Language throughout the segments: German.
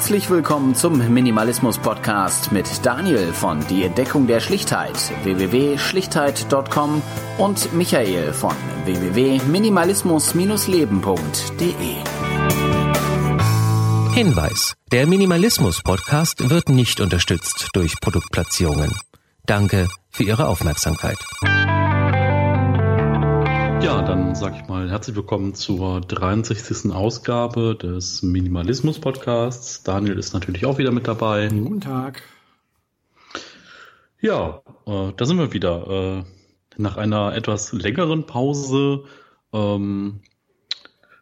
Herzlich willkommen zum Minimalismus Podcast mit Daniel von Die Entdeckung der Schlichtheit www.schlichtheit.com und Michael von www.minimalismus-leben.de. Hinweis: Der Minimalismus Podcast wird nicht unterstützt durch Produktplatzierungen. Danke für Ihre Aufmerksamkeit. Ja, dann sage ich mal herzlich willkommen zur 63. Ausgabe des Minimalismus Podcasts. Daniel ist natürlich auch wieder mit dabei. Guten Tag. Ja, äh, da sind wir wieder. Äh, nach einer etwas längeren Pause ähm,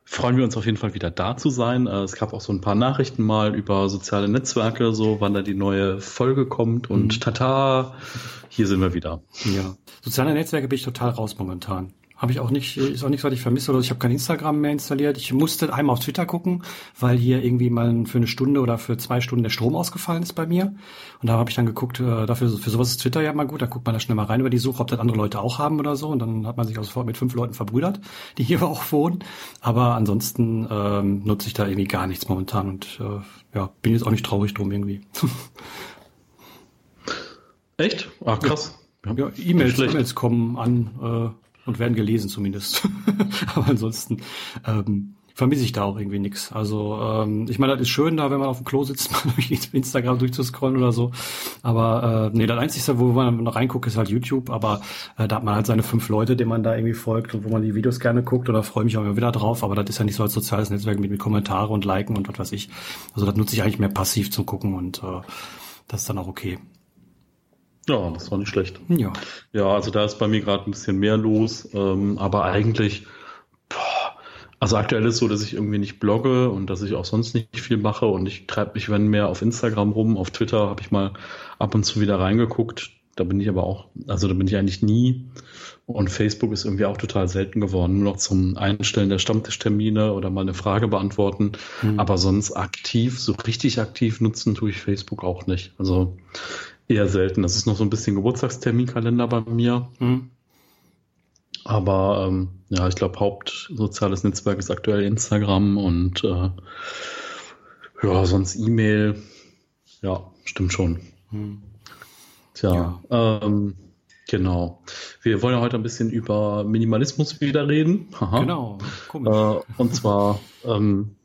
freuen wir uns auf jeden Fall wieder da zu sein. Äh, es gab auch so ein paar Nachrichten mal über soziale Netzwerke, so wann da die neue Folge kommt und mhm. tata, hier sind wir wieder. Ja, soziale Netzwerke bin ich total raus momentan. Habe ich auch nicht, ist auch nichts, was ich vermisse oder ich habe kein Instagram mehr installiert. Ich musste einmal auf Twitter gucken, weil hier irgendwie mal für eine Stunde oder für zwei Stunden der Strom ausgefallen ist bei mir. Und da habe ich dann geguckt, äh, dafür für sowas ist Twitter ja mal gut. Da guckt man da schnell mal rein über die Suche, ob das andere Leute auch haben oder so. Und dann hat man sich auch sofort mit fünf Leuten verbrüdert, die hier auch wohnen. Aber ansonsten ähm, nutze ich da irgendwie gar nichts momentan und äh, ja, bin jetzt auch nicht traurig drum irgendwie. Echt? Ach krass. Ja, E-Mails, E-Mails kommen an. Äh, und werden gelesen zumindest. Aber ansonsten ähm, vermisse ich da auch irgendwie nichts. Also ähm, ich meine, das ist schön da, wenn man auf dem Klo sitzt, mal durch Instagram durchzuscrollen oder so. Aber äh, nee, das Einzige, wo man noch reinguckt, ist halt YouTube. Aber äh, da hat man halt seine fünf Leute, denen man da irgendwie folgt und wo man die Videos gerne guckt oder freue mich auch immer wieder drauf. Aber das ist ja nicht so als soziales Netzwerk mit, mit Kommentare und Liken und was weiß ich. Also das nutze ich eigentlich mehr passiv zum Gucken und äh, das ist dann auch okay. Ja, das war nicht schlecht. Ja. Ja, also da ist bei mir gerade ein bisschen mehr los, ähm, aber eigentlich, boah, also aktuell ist so, dass ich irgendwie nicht blogge und dass ich auch sonst nicht viel mache und ich treibe mich, wenn mehr auf Instagram rum, auf Twitter habe ich mal ab und zu wieder reingeguckt. Da bin ich aber auch, also da bin ich eigentlich nie. Und Facebook ist irgendwie auch total selten geworden, nur noch zum Einstellen der Stammtischtermine oder mal eine Frage beantworten. Mhm. Aber sonst aktiv, so richtig aktiv nutzen tue ich Facebook auch nicht. Also Eher selten. Das ist noch so ein bisschen Geburtstagsterminkalender bei mir. Mhm. Aber ähm, ja, ich glaube, Hauptsoziales Netzwerk ist aktuell Instagram und äh, ja, sonst E-Mail. Ja, stimmt schon. Mhm. Tja, ja. ähm, genau. Wir wollen ja heute ein bisschen über Minimalismus wieder reden. Aha. Genau, komisch. Äh, und zwar ähm,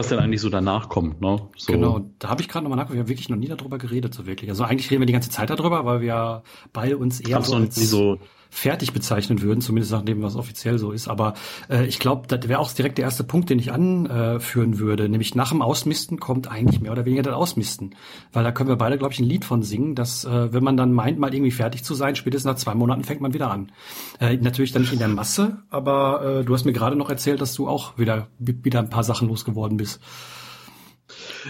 was denn eigentlich so danach kommt. Ne? So. Genau, da habe ich gerade nochmal nachgedacht, wir haben wirklich noch nie darüber geredet, so wirklich. Also eigentlich reden wir die ganze Zeit darüber, weil wir beide uns eher so als so fertig bezeichnen würden, zumindest nachdem was offiziell so ist. Aber äh, ich glaube, das wäre auch direkt der erste Punkt, den ich anführen würde. Nämlich nach dem Ausmisten kommt eigentlich mehr oder weniger das Ausmisten. Weil da können wir beide, glaube ich, ein Lied von singen, dass äh, wenn man dann meint, mal irgendwie fertig zu sein, spätestens nach zwei Monaten fängt man wieder an. Äh, natürlich dann nicht in der Masse, aber äh, du hast mir gerade noch erzählt, dass du auch wieder, wieder ein paar Sachen losgeworden bist.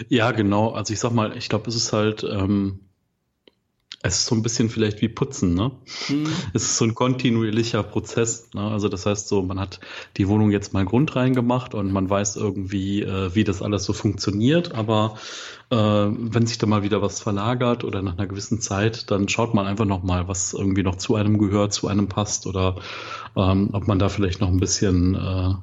Ja, genau. Also ich sag mal, ich glaube, es ist halt... Ähm es ist so ein bisschen vielleicht wie Putzen, ne? Mhm. Es ist so ein kontinuierlicher Prozess. Ne? Also das heißt so, man hat die Wohnung jetzt mal Grund reingemacht und man weiß irgendwie, äh, wie das alles so funktioniert. Aber äh, wenn sich da mal wieder was verlagert oder nach einer gewissen Zeit, dann schaut man einfach noch mal, was irgendwie noch zu einem gehört, zu einem passt oder ähm, ob man da vielleicht noch ein bisschen äh,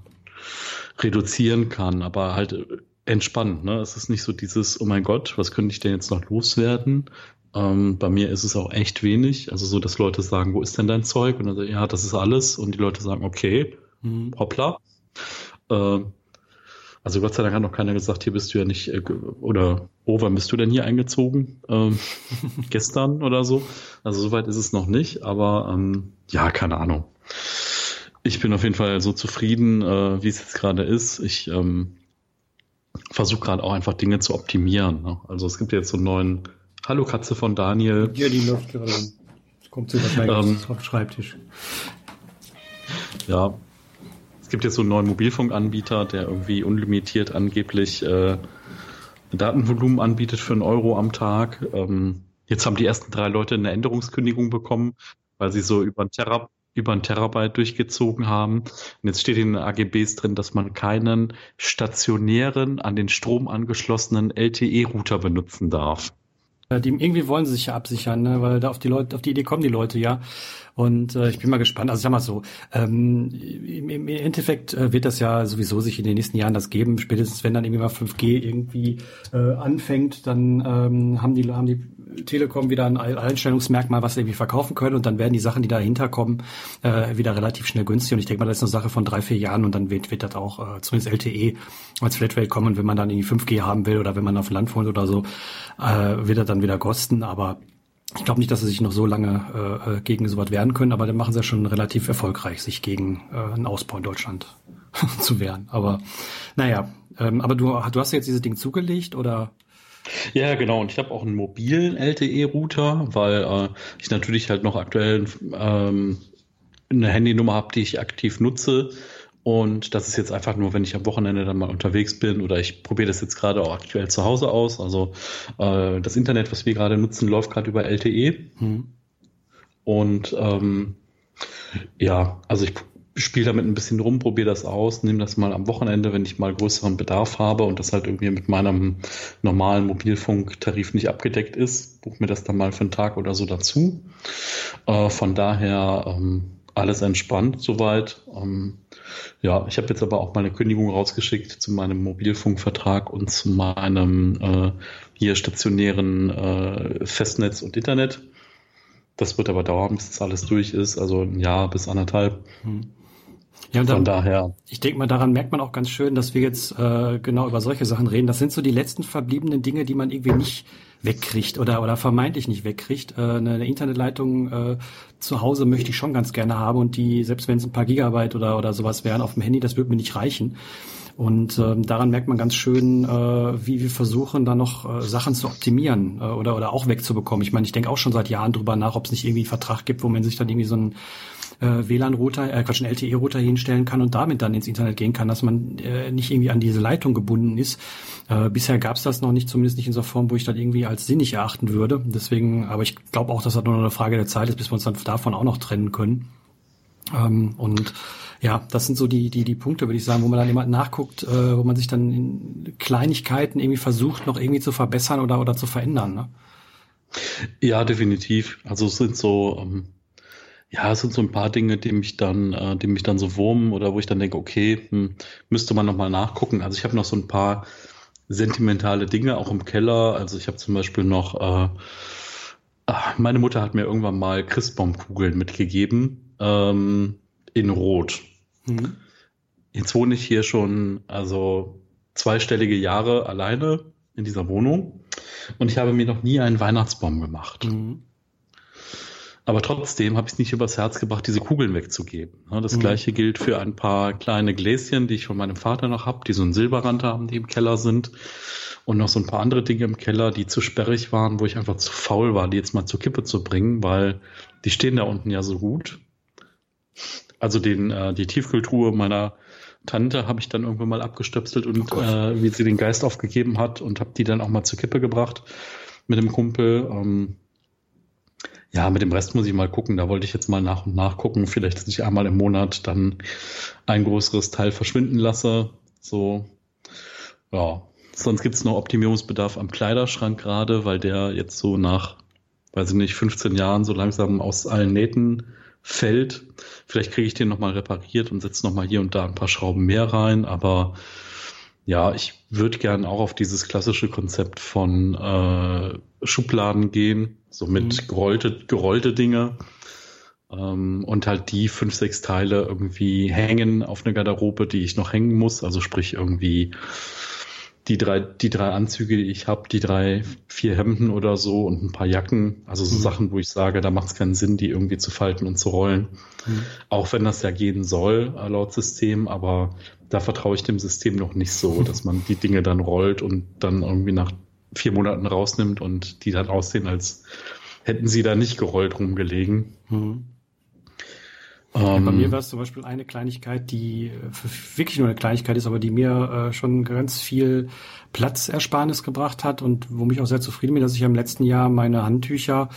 reduzieren kann. Aber halt entspannt. Ne? Es ist nicht so dieses, oh mein Gott, was könnte ich denn jetzt noch loswerden, ähm, bei mir ist es auch echt wenig. Also so, dass Leute sagen, wo ist denn dein Zeug? Und dann, ja, das ist alles. Und die Leute sagen, okay, mhm. hoppla. Äh, also Gott sei Dank hat noch keiner gesagt, hier bist du ja nicht, äh, oder oh, wann bist du denn hier eingezogen? Ähm, gestern oder so. Also soweit ist es noch nicht, aber ähm, ja, keine Ahnung. Ich bin auf jeden Fall so zufrieden, äh, wie es jetzt gerade ist. Ich ähm, versuche gerade auch einfach Dinge zu optimieren. Ne? Also es gibt jetzt so einen neuen Hallo Katze von Daniel. Ja, die läuft gerade. Kommt sie wahrscheinlich ähm, auf den Schreibtisch. Ja. Es gibt jetzt so einen neuen Mobilfunkanbieter, der irgendwie unlimitiert angeblich äh, Datenvolumen anbietet für einen Euro am Tag. Ähm, jetzt haben die ersten drei Leute eine Änderungskündigung bekommen, weil sie so über ein, Terab über ein Terabyte durchgezogen haben. Und jetzt steht in den AGBs drin, dass man keinen stationären, an den Strom angeschlossenen LTE-Router benutzen darf. Die, irgendwie wollen sie sich ja absichern, ne? weil da auf die Leute, auf die Idee kommen die Leute ja. Und äh, ich bin mal gespannt. Also sag mal so, ähm, im, im Endeffekt äh, wird das ja sowieso sich in den nächsten Jahren das geben. Spätestens wenn dann irgendwie mal 5G irgendwie äh, anfängt, dann ähm, haben die haben die Telekom wieder ein Einstellungsmerkmal, was sie irgendwie verkaufen können und dann werden die Sachen, die dahinter kommen, äh, wieder relativ schnell günstig. Und ich denke mal, das ist eine Sache von drei, vier Jahren und dann wird, wird das auch äh, zumindest LTE als Flatrate kommen. wenn man dann irgendwie 5G haben will oder wenn man auf Land wohnt oder so, äh, wird das dann wieder kosten. Aber ich glaube nicht, dass sie sich noch so lange äh, äh gegen sowas wehren können, aber dann machen sie ja schon relativ erfolgreich, sich gegen äh, einen Ausbau in Deutschland zu wehren. Aber naja, ähm, aber du, du hast jetzt dieses Ding zugelegt oder? Ja, genau. Und ich habe auch einen mobilen LTE-Router, weil äh, ich natürlich halt noch aktuell ähm, eine Handynummer habe, die ich aktiv nutze und das ist jetzt einfach nur, wenn ich am Wochenende dann mal unterwegs bin oder ich probiere das jetzt gerade auch aktuell zu Hause aus. Also äh, das Internet, was wir gerade nutzen, läuft gerade über LTE. Hm. Und ähm, ja, also ich spiele damit ein bisschen rum, probiere das aus, nehme das mal am Wochenende, wenn ich mal größeren Bedarf habe und das halt irgendwie mit meinem normalen Mobilfunktarif nicht abgedeckt ist, buche mir das dann mal für einen Tag oder so dazu. Äh, von daher ähm, alles entspannt soweit. Ähm, ja, ich habe jetzt aber auch meine Kündigung rausgeschickt zu meinem Mobilfunkvertrag und zu meinem äh, hier stationären äh, Festnetz und Internet. Das wird aber dauern, bis das alles durch ist, also ein Jahr bis anderthalb. Hm. Ja, und dann, Von daher. Ich denke mal, daran merkt man auch ganz schön, dass wir jetzt äh, genau über solche Sachen reden. Das sind so die letzten verbliebenen Dinge, die man irgendwie nicht wegkriegt oder, oder vermeintlich nicht wegkriegt. Äh, eine, eine Internetleitung äh, zu Hause möchte ich schon ganz gerne haben und die, selbst wenn es ein paar Gigabyte oder, oder sowas wären auf dem Handy, das würde mir nicht reichen. Und ähm, daran merkt man ganz schön, äh, wie wir versuchen, da noch äh, Sachen zu optimieren äh, oder, oder auch wegzubekommen. Ich meine, ich denke auch schon seit Jahren drüber nach, ob es nicht irgendwie einen Vertrag gibt, wo man sich dann irgendwie so ein äh, WLAN-Router, äh, Quatsch, einen LTE-Router hinstellen kann und damit dann ins Internet gehen kann, dass man äh, nicht irgendwie an diese Leitung gebunden ist. Äh, bisher gab es das noch nicht, zumindest nicht in so einer Form, wo ich das irgendwie als sinnig erachten würde. Deswegen, aber ich glaube auch, dass das nur noch eine Frage der Zeit ist, bis wir uns dann davon auch noch trennen können. Ähm, und ja, das sind so die, die, die Punkte, würde ich sagen, wo man dann immer nachguckt, äh, wo man sich dann in Kleinigkeiten irgendwie versucht, noch irgendwie zu verbessern oder, oder zu verändern. Ne? Ja, definitiv. Also es sind so, ähm, ja, es sind so ein paar Dinge, die mich dann, äh, die mich dann so wurmen oder wo ich dann denke, okay, hm, müsste man nochmal nachgucken. Also ich habe noch so ein paar sentimentale Dinge auch im Keller. Also ich habe zum Beispiel noch, äh, ah, meine Mutter hat mir irgendwann mal Christbaumkugeln mitgegeben ähm, in Rot. Mhm. Jetzt wohne ich hier schon, also zweistellige Jahre alleine in dieser Wohnung und ich habe mir noch nie einen Weihnachtsbaum gemacht. Mhm. Aber trotzdem habe ich es nicht übers Herz gebracht, diese Kugeln wegzugeben. Das mhm. gleiche gilt für ein paar kleine Gläschen, die ich von meinem Vater noch habe, die so einen Silberrand haben, die im Keller sind. Und noch so ein paar andere Dinge im Keller, die zu sperrig waren, wo ich einfach zu faul war, die jetzt mal zur Kippe zu bringen, weil die stehen da unten ja so gut. Also den, äh, die Tiefkühltruhe meiner Tante habe ich dann irgendwann mal abgestöpselt und oh äh, wie sie den Geist aufgegeben hat und habe die dann auch mal zur Kippe gebracht mit dem Kumpel. Ähm, ja, mit dem Rest muss ich mal gucken. Da wollte ich jetzt mal nach und nach gucken. Vielleicht, dass ich einmal im Monat dann ein größeres Teil verschwinden lasse. So, ja. Sonst gibt es noch Optimierungsbedarf am Kleiderschrank gerade, weil der jetzt so nach, weiß ich nicht, 15 Jahren so langsam aus allen Nähten fällt. Vielleicht kriege ich den nochmal repariert und setze nochmal hier und da ein paar Schrauben mehr rein, aber ja, ich würde gern auch auf dieses klassische Konzept von äh, Schubladen gehen, so mit mhm. gerollte, gerollte Dinge. Ähm, und halt die fünf, sechs Teile irgendwie hängen auf eine Garderobe, die ich noch hängen muss. Also sprich irgendwie die drei, die drei Anzüge, die ich habe, die drei, vier Hemden oder so und ein paar Jacken. Also so mhm. Sachen, wo ich sage, da macht es keinen Sinn, die irgendwie zu falten und zu rollen. Mhm. Auch wenn das ja gehen soll, äh, laut System, aber da vertraue ich dem System noch nicht so, dass man die Dinge dann rollt und dann irgendwie nach vier Monaten rausnimmt und die dann aussehen, als hätten sie da nicht gerollt rumgelegen. Mhm. Ja, bei mir ähm. war es zum Beispiel eine Kleinigkeit, die wirklich nur eine Kleinigkeit ist, aber die mir äh, schon ganz viel Platzersparnis gebracht hat und wo mich auch sehr zufrieden bin, dass ich im letzten Jahr meine Handtücher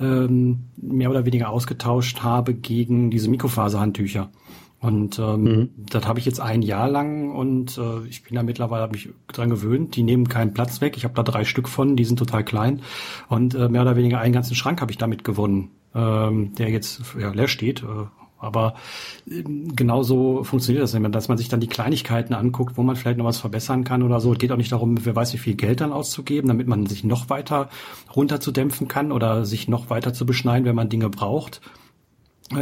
ähm, mehr oder weniger ausgetauscht habe gegen diese Mikrofaserhandtücher. Und ähm, mhm. das habe ich jetzt ein Jahr lang und äh, ich bin da mittlerweile hab mich dran gewöhnt. Die nehmen keinen Platz weg. Ich habe da drei Stück von, die sind total klein und äh, mehr oder weniger einen ganzen Schrank habe ich damit gewonnen, ähm, der jetzt ja, leer steht. Äh, aber äh, genauso funktioniert das immer, dass man sich dann die Kleinigkeiten anguckt, wo man vielleicht noch was verbessern kann oder so. Es geht auch nicht darum, wer weiß, wie viel Geld dann auszugeben, damit man sich noch weiter runterzudämpfen kann oder sich noch weiter zu beschneiden, wenn man Dinge braucht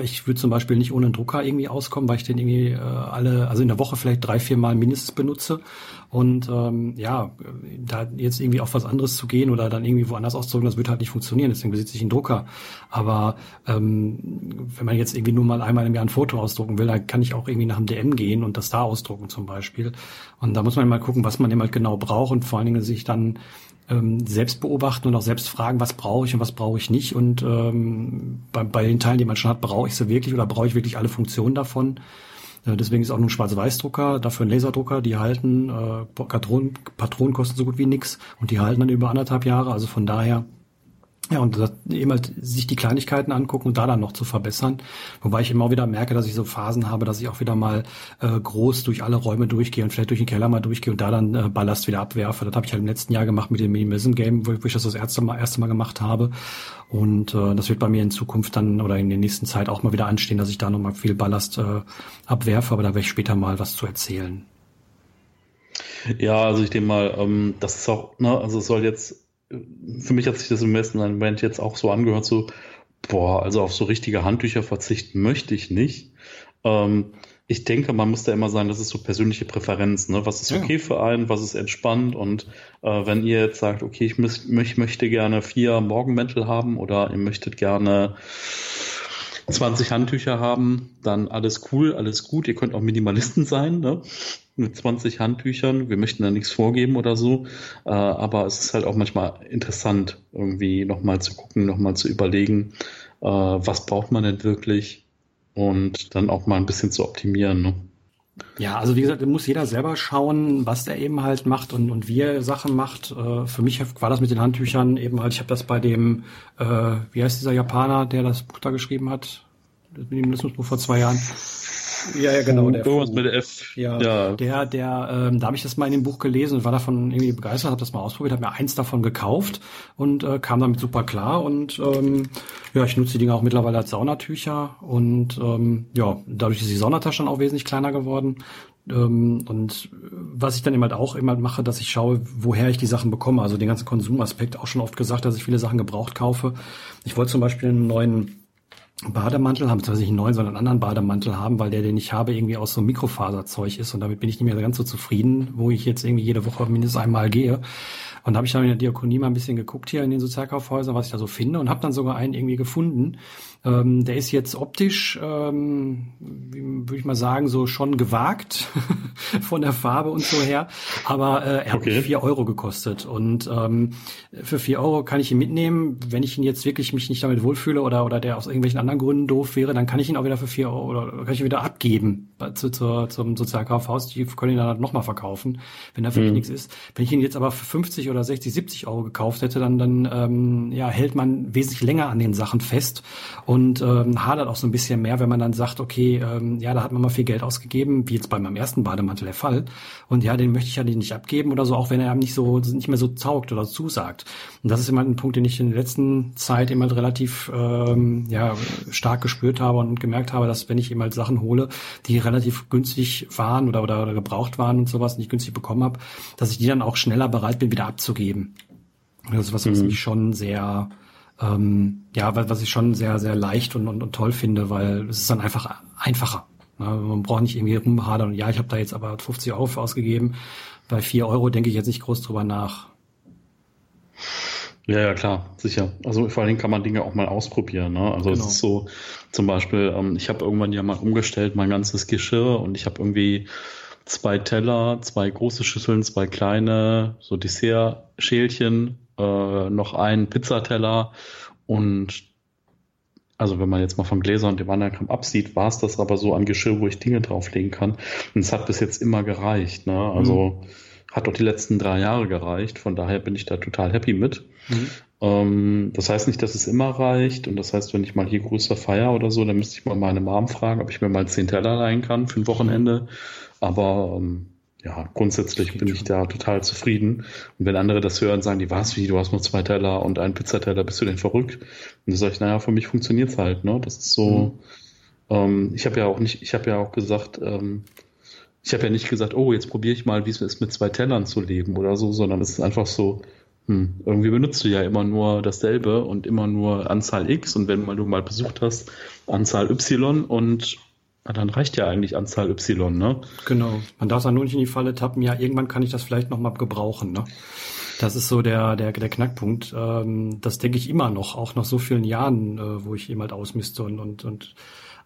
ich würde zum Beispiel nicht ohne einen Drucker irgendwie auskommen, weil ich den irgendwie äh, alle, also in der Woche vielleicht drei, vier Mal mindestens benutze. Und ähm, ja, da jetzt irgendwie auf was anderes zu gehen oder dann irgendwie woanders auszudrucken, das wird halt nicht funktionieren. Deswegen besitze ich einen Drucker. Aber ähm, wenn man jetzt irgendwie nur mal einmal im Jahr ein Foto ausdrucken will, dann kann ich auch irgendwie nach dem DM gehen und das da ausdrucken zum Beispiel. Und da muss man mal gucken, was man eben halt genau braucht und vor allen Dingen sich dann ähm, selbst beobachten und auch selbst fragen, was brauche ich und was brauche ich nicht. Und ähm, bei, bei den Teilen, die man schon hat, brauche ich sie wirklich oder brauche ich wirklich alle Funktionen davon. Äh, deswegen ist auch nur ein Schwarz-Weiß-Drucker, dafür ein Laserdrucker, die halten, äh, Patronen, Patronen kosten so gut wie nix und die halten dann über anderthalb Jahre. Also von daher ja, und das, eben halt sich die Kleinigkeiten angucken und da dann noch zu verbessern. Wobei ich immer wieder merke, dass ich so Phasen habe, dass ich auch wieder mal äh, groß durch alle Räume durchgehe und vielleicht durch den Keller mal durchgehe und da dann äh, Ballast wieder abwerfe. Das habe ich halt im letzten Jahr gemacht mit dem Minimalism Game, wo, wo ich das das erste Mal, erste mal gemacht habe. Und äh, das wird bei mir in Zukunft dann oder in der nächsten Zeit auch mal wieder anstehen, dass ich da nochmal viel Ballast äh, abwerfe, aber da werde ich später mal was zu erzählen. Ja, also ich denke mal, ähm, das ist auch, ne, also es soll jetzt für mich hat sich das im ersten Moment jetzt auch so angehört, so, boah, also auf so richtige Handtücher verzichten möchte ich nicht. Ähm, ich denke, man muss da immer sagen, das ist so persönliche Präferenz, ne? Was ist okay ja. für einen, was ist entspannt und äh, wenn ihr jetzt sagt, okay, ich, müß, ich möchte gerne vier Morgenmäntel haben oder ihr möchtet gerne 20 Handtücher haben, dann alles cool, alles gut. Ihr könnt auch Minimalisten sein, ne? Mit 20 Handtüchern. Wir möchten da nichts vorgeben oder so, äh, aber es ist halt auch manchmal interessant, irgendwie nochmal zu gucken, nochmal zu überlegen, äh, was braucht man denn wirklich und dann auch mal ein bisschen zu optimieren. Ne? Ja, also wie gesagt, muss jeder selber schauen, was der eben halt macht und, und wie er Sachen macht. Äh, für mich war das mit den Handtüchern eben halt, ich habe das bei dem, äh, wie heißt dieser Japaner, der das Buch da geschrieben hat, das Minimalismusbuch vor zwei Jahren, ja, ja, genau. Der Irgendwas mit F. Ja, ja. Der, der, ähm, da habe ich das mal in dem Buch gelesen und war davon irgendwie begeistert, habe das mal ausprobiert, habe mir eins davon gekauft und äh, kam damit super klar. Und ähm, ja, ich nutze die Dinge auch mittlerweile als Saunatücher und ähm, ja, dadurch ist die Saunatasche dann auch wesentlich kleiner geworden. Ähm, und was ich dann immer halt auch immer mache, dass ich schaue, woher ich die Sachen bekomme. Also den ganzen Konsumaspekt auch schon oft gesagt, dass ich viele Sachen gebraucht kaufe. Ich wollte zum Beispiel einen neuen Bademantel haben, beziehungsweise nicht einen neuen, sondern einen anderen Bademantel haben, weil der, den ich habe, irgendwie aus so Mikrofaserzeug ist und damit bin ich nicht mehr ganz so zufrieden, wo ich jetzt irgendwie jede Woche mindestens einmal gehe. Und da habe ich dann in der Diakonie mal ein bisschen geguckt hier in den Sozialkaufhäusern, was ich da so finde und habe dann sogar einen irgendwie gefunden. Ähm, der ist jetzt optisch, ähm, würde ich mal sagen, so schon gewagt von der Farbe und so her. Aber äh, er okay. hat vier Euro gekostet. Und ähm, für vier Euro kann ich ihn mitnehmen. Wenn ich ihn jetzt wirklich mich nicht damit wohlfühle oder, oder der aus irgendwelchen anderen Gründen doof wäre, dann kann ich ihn auch wieder für vier Euro oder kann ich ihn wieder abgeben zu, zu, zum Sozialkaufhaus. Die können ihn dann nochmal verkaufen, wenn da wirklich mhm. nichts ist. Wenn ich ihn jetzt aber für 50 oder 60, 70 Euro gekauft hätte, dann, dann ähm, ja, hält man wesentlich länger an den Sachen fest und ähm, hadert auch so ein bisschen mehr, wenn man dann sagt, okay, ähm, ja, da hat man mal viel Geld ausgegeben, wie jetzt bei meinem ersten Bademantel der Fall. Und ja, den möchte ich ja nicht abgeben oder so, auch wenn er einem nicht so nicht mehr so taugt oder zusagt. Und das ist immer ein Punkt, den ich in der letzten Zeit immer relativ ähm, ja, stark gespürt habe und gemerkt habe, dass wenn ich eben halt Sachen hole, die relativ günstig waren oder, oder, oder gebraucht waren und sowas, nicht günstig bekommen habe, dass ich die dann auch schneller bereit bin, wieder abzugeben. Das ist was, was mhm. mich schon sehr, ähm, ja, was ich schon sehr, sehr leicht und, und, und toll finde, weil es ist dann einfach einfacher. Ne? Man braucht nicht irgendwie rumhadern und ja, ich habe da jetzt aber 50 Euro für ausgegeben. Bei 4 Euro denke ich jetzt nicht groß drüber nach. Ja, ja, klar, sicher. Also vor allen Dingen kann man Dinge auch mal ausprobieren. Ne? Also genau. es ist so, zum Beispiel, ähm, ich habe irgendwann ja mal umgestellt mein ganzes Geschirr und ich habe irgendwie zwei Teller, zwei große Schüsseln, zwei kleine, so Dessert-Schälchen, äh, noch einen Pizzateller und also wenn man jetzt mal von Gläser und dem anderen Kram absieht, war es das aber so an Geschirr, wo ich Dinge drauflegen kann. Und es hat bis jetzt immer gereicht. Ne? Also mhm hat auch die letzten drei Jahre gereicht. Von daher bin ich da total happy mit. Mhm. Ähm, das heißt nicht, dass es immer reicht. Und das heißt, wenn ich mal hier größer feier oder so, dann müsste ich mal meine Mom fragen, ob ich mir mal zehn Teller leihen kann für ein Wochenende. Aber ähm, ja, grundsätzlich bin ich da total zufrieden. Und wenn andere das hören, sagen die, was, wie, du hast nur zwei Teller und einen Pizzateller, bist du denn verrückt? Und dann sage ich, naja, für mich funktioniert's halt, ne? Das ist so, mhm. ähm, ich habe ja auch nicht, ich habe ja auch gesagt, ähm, ich habe ja nicht gesagt, oh, jetzt probiere ich mal, wie es ist, mit zwei Tellern zu leben oder so, sondern es ist einfach so, hm, irgendwie benutzt du ja immer nur dasselbe und immer nur Anzahl X und wenn mal du mal besucht hast, Anzahl Y und na, dann reicht ja eigentlich Anzahl Y, ne? Genau. Man darf da nur nicht in die Falle tappen, ja, irgendwann kann ich das vielleicht nochmal gebrauchen, ne? Das ist so der, der, der Knackpunkt. Ähm, das denke ich immer noch, auch nach so vielen Jahren, äh, wo ich eben halt ausmiste und, und, und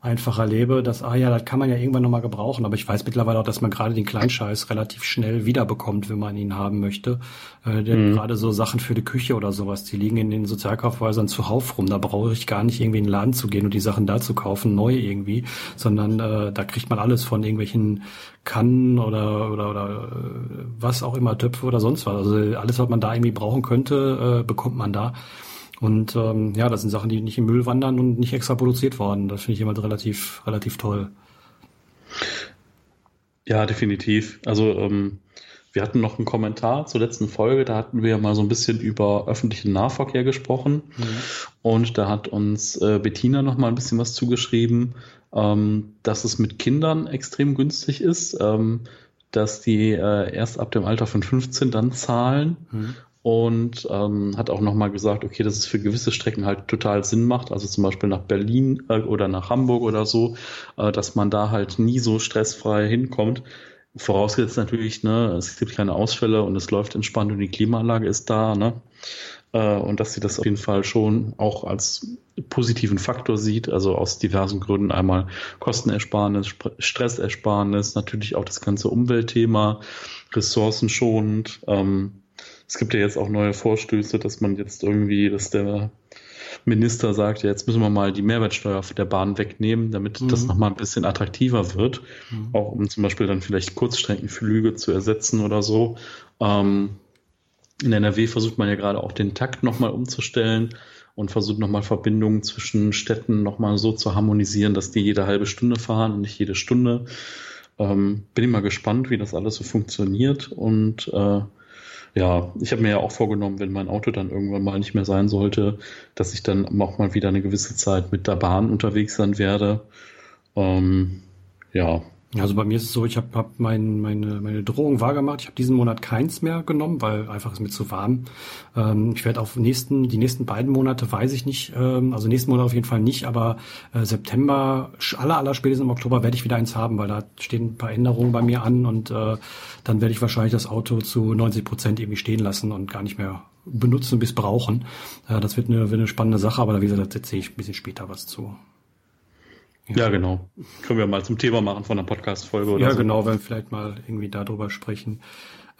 einfacher lebe, dass, ah ja, das kann man ja irgendwann nochmal gebrauchen. Aber ich weiß mittlerweile auch, dass man gerade den Kleinscheiß relativ schnell wiederbekommt, wenn man ihn haben möchte. Äh, denn mhm. gerade so Sachen für die Küche oder sowas, die liegen in den Sozialkaufhäusern zuhauf rum. Da brauche ich gar nicht irgendwie in den Laden zu gehen und die Sachen da zu kaufen, neu irgendwie, sondern äh, da kriegt man alles von irgendwelchen Kannen oder, oder, oder äh, was auch immer, Töpfe oder sonst was. Also alles, was man da irgendwie brauchen könnte, äh, bekommt man da. Und ähm, ja, das sind Sachen, die nicht im Müll wandern und nicht extra produziert worden. Das finde ich immer relativ, relativ toll. Ja, definitiv. Also ähm, wir hatten noch einen Kommentar zur letzten Folge, da hatten wir mal so ein bisschen über öffentlichen Nahverkehr gesprochen. Mhm. Und da hat uns äh, Bettina noch mal ein bisschen was zugeschrieben, ähm, dass es mit Kindern extrem günstig ist, ähm, dass die äh, erst ab dem Alter von 15 dann zahlen. Mhm und ähm, hat auch nochmal gesagt, okay, dass es für gewisse Strecken halt total Sinn macht, also zum Beispiel nach Berlin äh, oder nach Hamburg oder so, äh, dass man da halt nie so stressfrei hinkommt. Vorausgesetzt natürlich, ne, es gibt keine Ausfälle und es läuft entspannt und die Klimaanlage ist da, ne? Äh, und dass sie das auf jeden Fall schon auch als positiven Faktor sieht, also aus diversen Gründen. Einmal Kostenersparnis, Stressersparnis, natürlich auch das ganze Umweltthema, ressourcenschonend. Ähm, es gibt ja jetzt auch neue Vorstöße, dass man jetzt irgendwie, dass der Minister sagt, ja, jetzt müssen wir mal die Mehrwertsteuer der Bahn wegnehmen, damit mhm. das nochmal ein bisschen attraktiver wird. Mhm. Auch um zum Beispiel dann vielleicht Kurzstreckenflüge zu ersetzen oder so. Ähm, in NRW versucht man ja gerade auch den Takt nochmal umzustellen und versucht nochmal Verbindungen zwischen Städten nochmal so zu harmonisieren, dass die jede halbe Stunde fahren und nicht jede Stunde. Ähm, bin ich mal gespannt, wie das alles so funktioniert und äh, ja, ich habe mir ja auch vorgenommen, wenn mein Auto dann irgendwann mal nicht mehr sein sollte, dass ich dann auch mal wieder eine gewisse Zeit mit der Bahn unterwegs sein werde. Ähm, ja, also bei mir ist es so, ich habe hab mein, meine, meine Drohung wahrgemacht. Ich habe diesen Monat keins mehr genommen, weil einfach ist mir zu warm. Ähm, ich werde auf nächsten, die nächsten beiden Monate weiß ich nicht, ähm, also nächsten Monat auf jeden Fall nicht, aber äh, September, aller, aller spätestens im Oktober werde ich wieder eins haben, weil da stehen ein paar Änderungen bei mir an und äh, dann werde ich wahrscheinlich das Auto zu 90 Prozent irgendwie stehen lassen und gar nicht mehr benutzen bis brauchen. Äh, das wird eine, wird eine spannende Sache, aber wie gesagt, da erzähle ich ein bisschen später was zu. Ja, genau. Können wir mal zum Thema machen von einer Podcast-Folge oder Ja, so. genau, wenn wir vielleicht mal irgendwie darüber sprechen.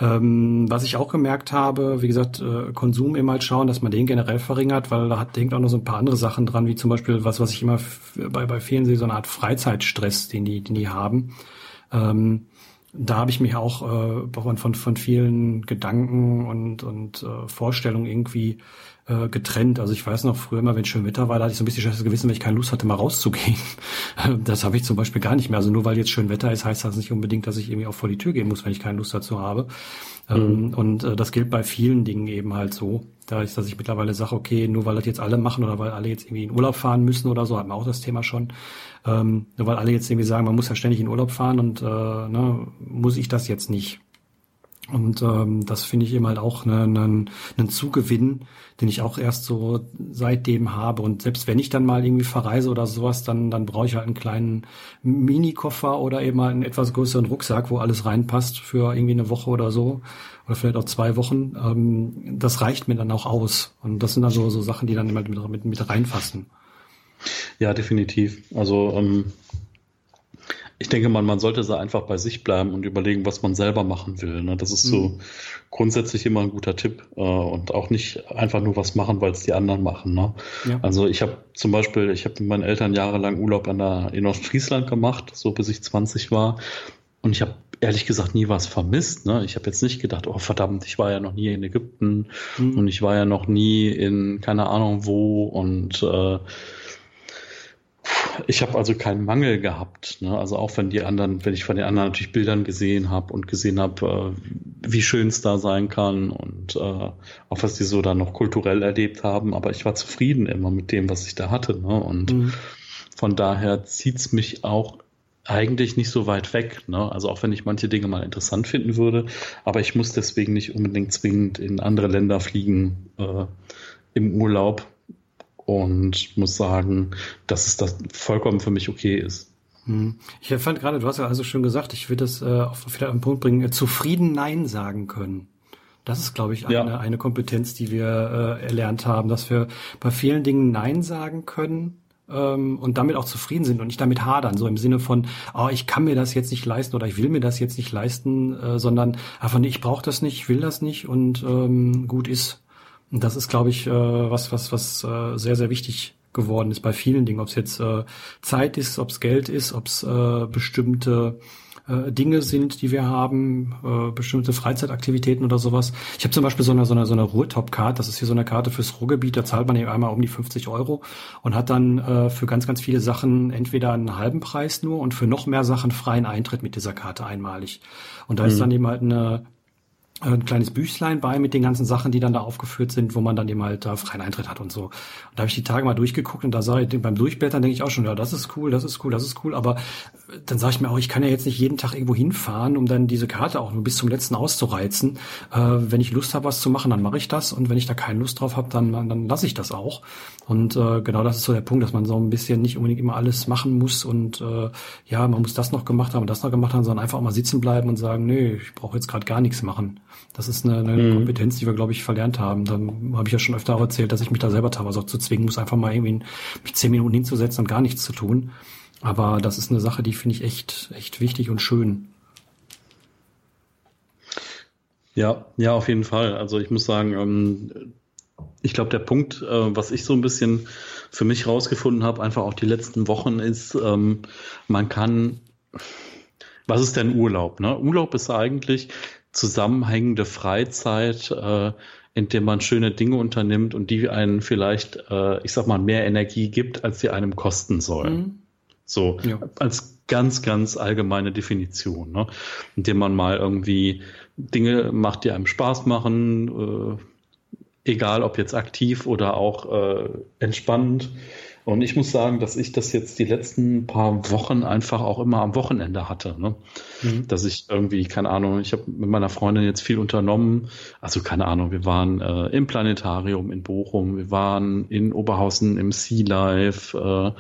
Ähm, was ich auch gemerkt habe, wie gesagt, äh, Konsum immer halt schauen, dass man den generell verringert, weil da hat, denkt auch noch so ein paar andere Sachen dran, wie zum Beispiel was, was ich immer bei, bei vielen sehe, so eine Art Freizeitstress, den die, den die haben. Ähm, da habe ich mich auch äh, von, von, von vielen Gedanken und, und äh, Vorstellungen irgendwie äh, getrennt. Also ich weiß noch früher immer, wenn schön Wetter war, da hatte ich so ein bisschen schlechtes Gewissen, wenn ich keine Lust hatte, mal rauszugehen. das habe ich zum Beispiel gar nicht mehr. Also nur weil jetzt schön Wetter ist, heißt das nicht unbedingt, dass ich irgendwie auch vor die Tür gehen muss, wenn ich keine Lust dazu habe. Ähm, mhm. und äh, das gilt bei vielen Dingen eben halt so. Da ist, dass ich mittlerweile sage, okay, nur weil das jetzt alle machen oder weil alle jetzt irgendwie in Urlaub fahren müssen oder so, hat man auch das Thema schon. Ähm, nur weil alle jetzt irgendwie sagen, man muss ja ständig in Urlaub fahren und äh, ne, muss ich das jetzt nicht. Und ähm, das finde ich eben halt auch einen ne, ne Zugewinn, den ich auch erst so seitdem habe. Und selbst wenn ich dann mal irgendwie verreise oder sowas, dann, dann brauche ich halt einen kleinen Mini-Koffer oder eben mal einen etwas größeren Rucksack, wo alles reinpasst für irgendwie eine Woche oder so. Oder vielleicht auch zwei Wochen. Ähm, das reicht mir dann auch aus. Und das sind dann so, so Sachen, die dann immer mit, mit, mit reinfassen. Ja, definitiv. Also ähm, ich denke mal, man sollte so einfach bei sich bleiben und überlegen, was man selber machen will. Ne? Das ist mhm. so grundsätzlich immer ein guter Tipp äh, und auch nicht einfach nur was machen, weil es die anderen machen. Ne? Ja. Also ich habe zum Beispiel, ich habe mit meinen Eltern jahrelang Urlaub an der, in Ostfriesland gemacht, so bis ich 20 war. und ich habe ehrlich gesagt nie was vermisst. Ne? Ich habe jetzt nicht gedacht, oh verdammt, ich war ja noch nie in Ägypten mhm. und ich war ja noch nie in keine Ahnung wo und äh, ich habe also keinen Mangel gehabt. Ne? Also auch wenn die anderen, wenn ich von den anderen natürlich Bildern gesehen habe und gesehen habe, äh, wie schön es da sein kann und äh, auch was die so da noch kulturell erlebt haben. Aber ich war zufrieden immer mit dem, was ich da hatte. Ne? Und mhm. von daher zieht's mich auch eigentlich nicht so weit weg. Ne? Also auch wenn ich manche Dinge mal interessant finden würde, aber ich muss deswegen nicht unbedingt zwingend in andere Länder fliegen äh, im Urlaub und muss sagen, dass es das vollkommen für mich okay ist. Hm. Ich fand gerade, du hast ja also schon gesagt, ich würde es äh, auf wieder einen Punkt bringen, äh, zufrieden Nein sagen können. Das ist, glaube ich, eine, ja. eine Kompetenz, die wir äh, erlernt haben, dass wir bei vielen Dingen Nein sagen können ähm, und damit auch zufrieden sind und nicht damit hadern, so im Sinne von, oh, ich kann mir das jetzt nicht leisten oder ich will mir das jetzt nicht leisten, äh, sondern einfach, nee, ich brauche das nicht, ich will das nicht und ähm, gut ist. Und das ist, glaube ich, äh, was, was, was äh, sehr, sehr wichtig geworden ist bei vielen Dingen, ob es jetzt äh, Zeit ist, ob es Geld ist, ob es äh, bestimmte äh, Dinge sind, die wir haben, äh, bestimmte Freizeitaktivitäten oder sowas. Ich habe zum Beispiel so eine, so eine, so eine Ruhrtop-Card, das ist hier so eine Karte fürs Ruhrgebiet, da zahlt man eben einmal um die 50 Euro und hat dann äh, für ganz, ganz viele Sachen entweder einen halben Preis nur und für noch mehr Sachen freien Eintritt mit dieser Karte einmalig. Und da mhm. ist dann eben halt eine ein kleines Büchlein bei mit den ganzen Sachen, die dann da aufgeführt sind, wo man dann eben halt da freien Eintritt hat und so. Und da habe ich die Tage mal durchgeguckt und da sage ich, beim Durchblättern denke ich auch schon, ja, das ist cool, das ist cool, das ist cool, aber dann sage ich mir auch, ich kann ja jetzt nicht jeden Tag irgendwo hinfahren, um dann diese Karte auch nur bis zum letzten auszureizen. Äh, wenn ich Lust habe, was zu machen, dann mache ich das und wenn ich da keine Lust drauf habe, dann, dann lasse ich das auch. Und äh, genau das ist so der Punkt, dass man so ein bisschen nicht unbedingt immer alles machen muss und äh, ja, man muss das noch gemacht haben, das noch gemacht haben, sondern einfach auch mal sitzen bleiben und sagen, nee, ich brauche jetzt gerade gar nichts machen. Das ist eine, eine mhm. Kompetenz, die wir, glaube ich, verlernt haben. Dann habe ich ja schon öfter auch erzählt, dass ich mich da selber teilweise auch zu zwingen muss, einfach mal irgendwie mich zehn Minuten hinzusetzen und gar nichts zu tun. Aber das ist eine Sache, die finde ich echt, echt wichtig und schön. Ja, ja, auf jeden Fall. Also ich muss sagen, ähm, ich glaube, der Punkt, äh, was ich so ein bisschen für mich rausgefunden habe, einfach auch die letzten Wochen, ist, ähm, man kann, was ist denn Urlaub? Ne? Urlaub ist eigentlich zusammenhängende Freizeit, äh, in dem man schöne Dinge unternimmt und die einen vielleicht, äh, ich sag mal, mehr Energie gibt, als sie einem kosten sollen. Mhm. So, ja. als ganz, ganz allgemeine Definition, ne? indem man mal irgendwie Dinge macht, die einem Spaß machen, äh, egal ob jetzt aktiv oder auch äh, entspannend. Und ich muss sagen, dass ich das jetzt die letzten paar Wochen einfach auch immer am Wochenende hatte. Ne? Mhm. Dass ich irgendwie, keine Ahnung, ich habe mit meiner Freundin jetzt viel unternommen. Also keine Ahnung, wir waren äh, im Planetarium in Bochum, wir waren in Oberhausen im Sea Life. Äh,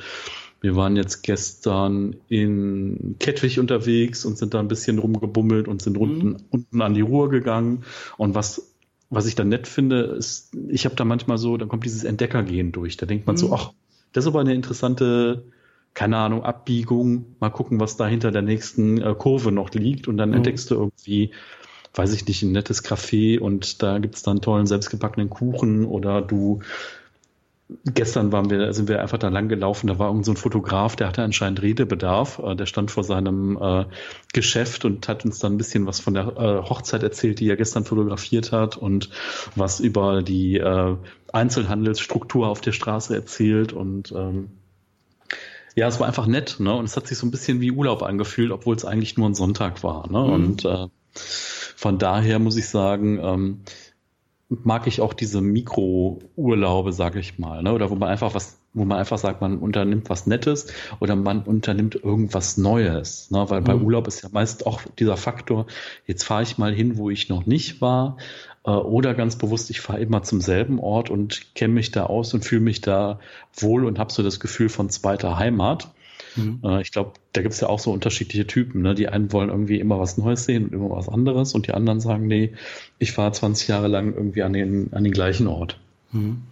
wir waren jetzt gestern in Kettwig unterwegs und sind da ein bisschen rumgebummelt und sind mhm. unten, unten an die Ruhr gegangen. Und was was ich dann nett finde, ist, ich habe da manchmal so, dann kommt dieses Entdeckergehen durch. Da denkt man mhm. so, ach, das ist aber eine interessante, keine Ahnung, Abbiegung. Mal gucken, was da hinter der nächsten äh, Kurve noch liegt. Und dann mhm. entdeckst du irgendwie, weiß ich nicht, ein nettes Café und da gibt's dann tollen selbstgebackenen Kuchen oder du gestern waren wir, sind wir einfach da lang gelaufen, da war irgend so ein Fotograf, der hatte anscheinend Redebedarf, äh, der stand vor seinem äh, Geschäft und hat uns dann ein bisschen was von der äh, Hochzeit erzählt, die er gestern fotografiert hat und was über die äh, Einzelhandelsstruktur auf der Straße erzählt und ähm, ja, es war einfach nett, ne? Und es hat sich so ein bisschen wie Urlaub angefühlt, obwohl es eigentlich nur ein Sonntag war, ne? Mhm. Und äh, von daher muss ich sagen, ähm, mag ich auch diese Mikrourlaube, sage ich mal, ne? oder wo man einfach was, wo man einfach sagt, man unternimmt was Nettes oder man unternimmt irgendwas Neues, ne? weil bei mhm. Urlaub ist ja meist auch dieser Faktor, jetzt fahre ich mal hin, wo ich noch nicht war, äh, oder ganz bewusst, ich fahre immer zum selben Ort und kenne mich da aus und fühle mich da wohl und habe so das Gefühl von zweiter Heimat. Mhm. Äh, ich glaube, da gibt es ja auch so unterschiedliche Typen. Ne? Die einen wollen irgendwie immer was Neues sehen und immer was anderes und die anderen sagen, nee, ich fahre 20 Jahre lang irgendwie an den, an den gleichen Ort. Mhm.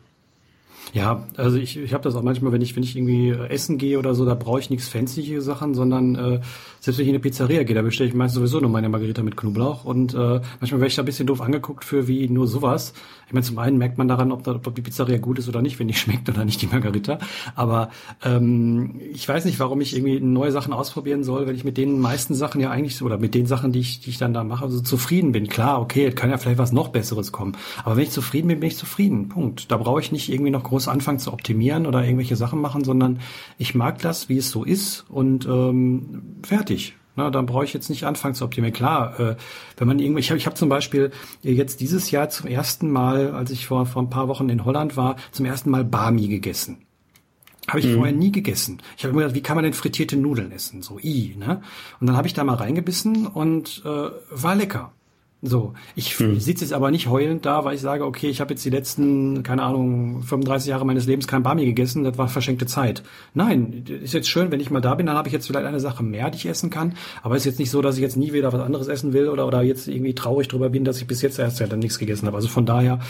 Ja, also ich, ich habe das auch manchmal, wenn ich, wenn ich irgendwie äh, essen gehe oder so, da brauche ich nichts fancy Sachen, sondern äh, selbst wenn ich in eine Pizzeria gehe, da bestelle ich meistens sowieso nur meine Margarita mit Knoblauch und äh, manchmal werde ich da ein bisschen doof angeguckt für wie nur sowas. Ich meine, zum einen merkt man daran, ob, da, ob die Pizzeria gut ist oder nicht, wenn die schmeckt oder nicht die Margarita. Aber ähm, ich weiß nicht, warum ich irgendwie neue Sachen ausprobieren soll, wenn ich mit den meisten Sachen ja eigentlich oder mit den Sachen, die ich, die ich dann da mache, so zufrieden bin. Klar, okay, kann ja vielleicht was noch Besseres kommen. Aber wenn ich zufrieden bin, bin ich zufrieden. Punkt. Da brauche ich nicht irgendwie noch groß anfangen zu optimieren oder irgendwelche Sachen machen, sondern ich mag das, wie es so ist und ähm, fertig. Na, dann brauche ich jetzt nicht anfangen zu optimieren. Klar, äh, wenn man irgendwie, ich habe ich hab zum Beispiel jetzt dieses Jahr zum ersten Mal, als ich vor, vor ein paar Wochen in Holland war, zum ersten Mal Bami gegessen. Habe ich mhm. vorher nie gegessen. Ich habe immer gedacht, wie kann man denn frittierte Nudeln essen? So i, ne? Und dann habe ich da mal reingebissen und äh, war lecker. So, ich hm. sitze jetzt aber nicht heulend da, weil ich sage, okay, ich habe jetzt die letzten, keine Ahnung, 35 Jahre meines Lebens kein Bami gegessen, das war verschenkte Zeit. Nein, ist jetzt schön, wenn ich mal da bin, dann habe ich jetzt vielleicht eine Sache mehr, die ich essen kann, aber ist jetzt nicht so, dass ich jetzt nie wieder was anderes essen will oder, oder jetzt irgendwie traurig drüber bin, dass ich bis jetzt erst ja dann nichts gegessen habe. Also von daher,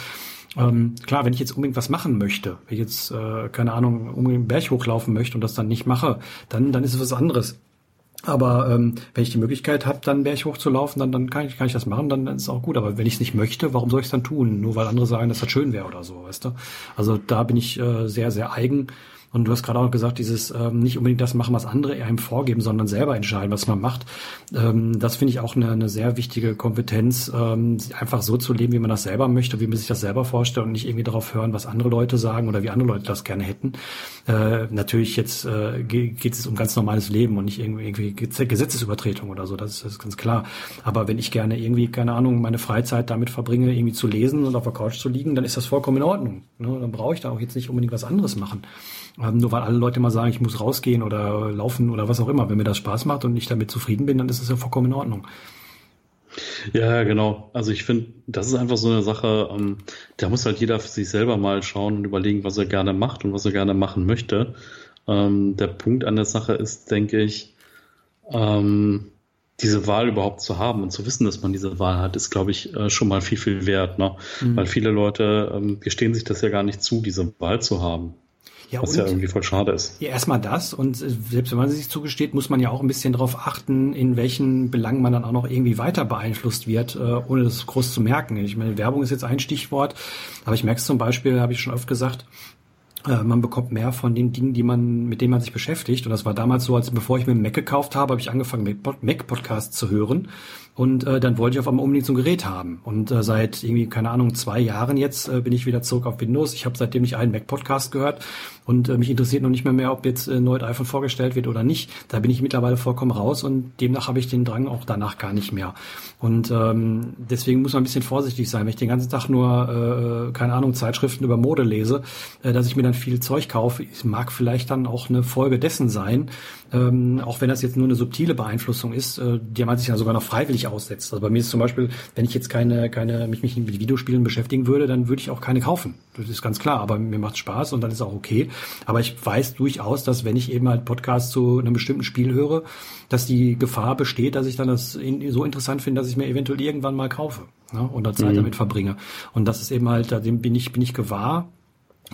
ähm, klar, wenn ich jetzt unbedingt was machen möchte, wenn ich jetzt, äh, keine Ahnung, unbedingt einen Berg hochlaufen möchte und das dann nicht mache, dann, dann ist es was anderes. Aber ähm, wenn ich die Möglichkeit habe, dann Berg hochzulaufen, dann, dann kann, ich, kann ich das machen, dann, dann ist es auch gut. Aber wenn ich es nicht möchte, warum soll ich es dann tun? Nur weil andere sagen, dass das schön wäre oder so, weißt du? Also da bin ich äh, sehr, sehr eigen und du hast gerade auch gesagt, dieses ähm, nicht unbedingt das machen, was andere einem vorgeben, sondern selber entscheiden, was man macht. Ähm, das finde ich auch eine, eine sehr wichtige Kompetenz, ähm, einfach so zu leben, wie man das selber möchte, wie man sich das selber vorstellt und nicht irgendwie darauf hören, was andere Leute sagen oder wie andere Leute das gerne hätten. Äh, natürlich jetzt äh, geht es um ganz normales Leben und nicht irgendwie, irgendwie Gesetzesübertretung oder so, das ist, das ist ganz klar. Aber wenn ich gerne irgendwie, keine Ahnung, meine Freizeit damit verbringe, irgendwie zu lesen und auf der Couch zu liegen, dann ist das vollkommen in Ordnung. Ne? Dann brauche ich da auch jetzt nicht unbedingt was anderes machen. Ähm, nur weil alle Leute mal sagen, ich muss rausgehen oder laufen oder was auch immer. Wenn mir das Spaß macht und ich damit zufrieden bin, dann ist es ja vollkommen in Ordnung. Ja, genau. Also ich finde, das ist einfach so eine Sache, ähm, da muss halt jeder für sich selber mal schauen und überlegen, was er gerne macht und was er gerne machen möchte. Ähm, der Punkt an der Sache ist, denke ich, ähm, diese Wahl überhaupt zu haben und zu wissen, dass man diese Wahl hat, ist, glaube ich, äh, schon mal viel, viel wert. Ne? Mhm. Weil viele Leute ähm, gestehen sich das ja gar nicht zu, diese Wahl zu haben. Ja, was und, ja irgendwie voll schade ist. Ja, erstmal das. Und äh, selbst wenn man sich zugesteht, muss man ja auch ein bisschen darauf achten, in welchen Belangen man dann auch noch irgendwie weiter beeinflusst wird, äh, ohne das groß zu merken. Ich meine, Werbung ist jetzt ein Stichwort, aber ich merke es zum Beispiel, habe ich schon oft gesagt, äh, man bekommt mehr von den Dingen, die man, mit denen man sich beschäftigt. Und das war damals so, als bevor ich mir einen Mac gekauft habe, habe ich angefangen, Mac-Podcasts zu hören. Und äh, dann wollte ich auf einmal unbedingt so ein Gerät haben. Und äh, seit irgendwie, keine Ahnung, zwei Jahren jetzt äh, bin ich wieder zurück auf Windows. Ich habe seitdem nicht einen Mac-Podcast gehört und äh, mich interessiert noch nicht mehr mehr, ob jetzt äh, neues iPhone vorgestellt wird oder nicht. Da bin ich mittlerweile vollkommen raus und demnach habe ich den Drang auch danach gar nicht mehr. Und ähm, deswegen muss man ein bisschen vorsichtig sein, wenn ich den ganzen Tag nur, äh, keine Ahnung, Zeitschriften über Mode lese, äh, dass ich mir dann viel Zeug kaufe. Mag vielleicht dann auch eine Folge dessen sein, ähm, auch wenn das jetzt nur eine subtile Beeinflussung ist, äh, die man sich ja sogar noch freiwillig aussetzt. Also bei mir ist zum Beispiel, wenn ich jetzt keine, keine, mich, mich mit Videospielen beschäftigen würde, dann würde ich auch keine kaufen. Das ist ganz klar, aber mir macht Spaß und dann ist auch okay. Aber ich weiß durchaus, dass wenn ich eben halt Podcasts zu einem bestimmten Spiel höre, dass die Gefahr besteht, dass ich dann das so interessant finde, dass ich mir eventuell irgendwann mal kaufe ne, und da Zeit mhm. damit verbringe. Und das ist eben halt, da bin ich, bin ich gewahr,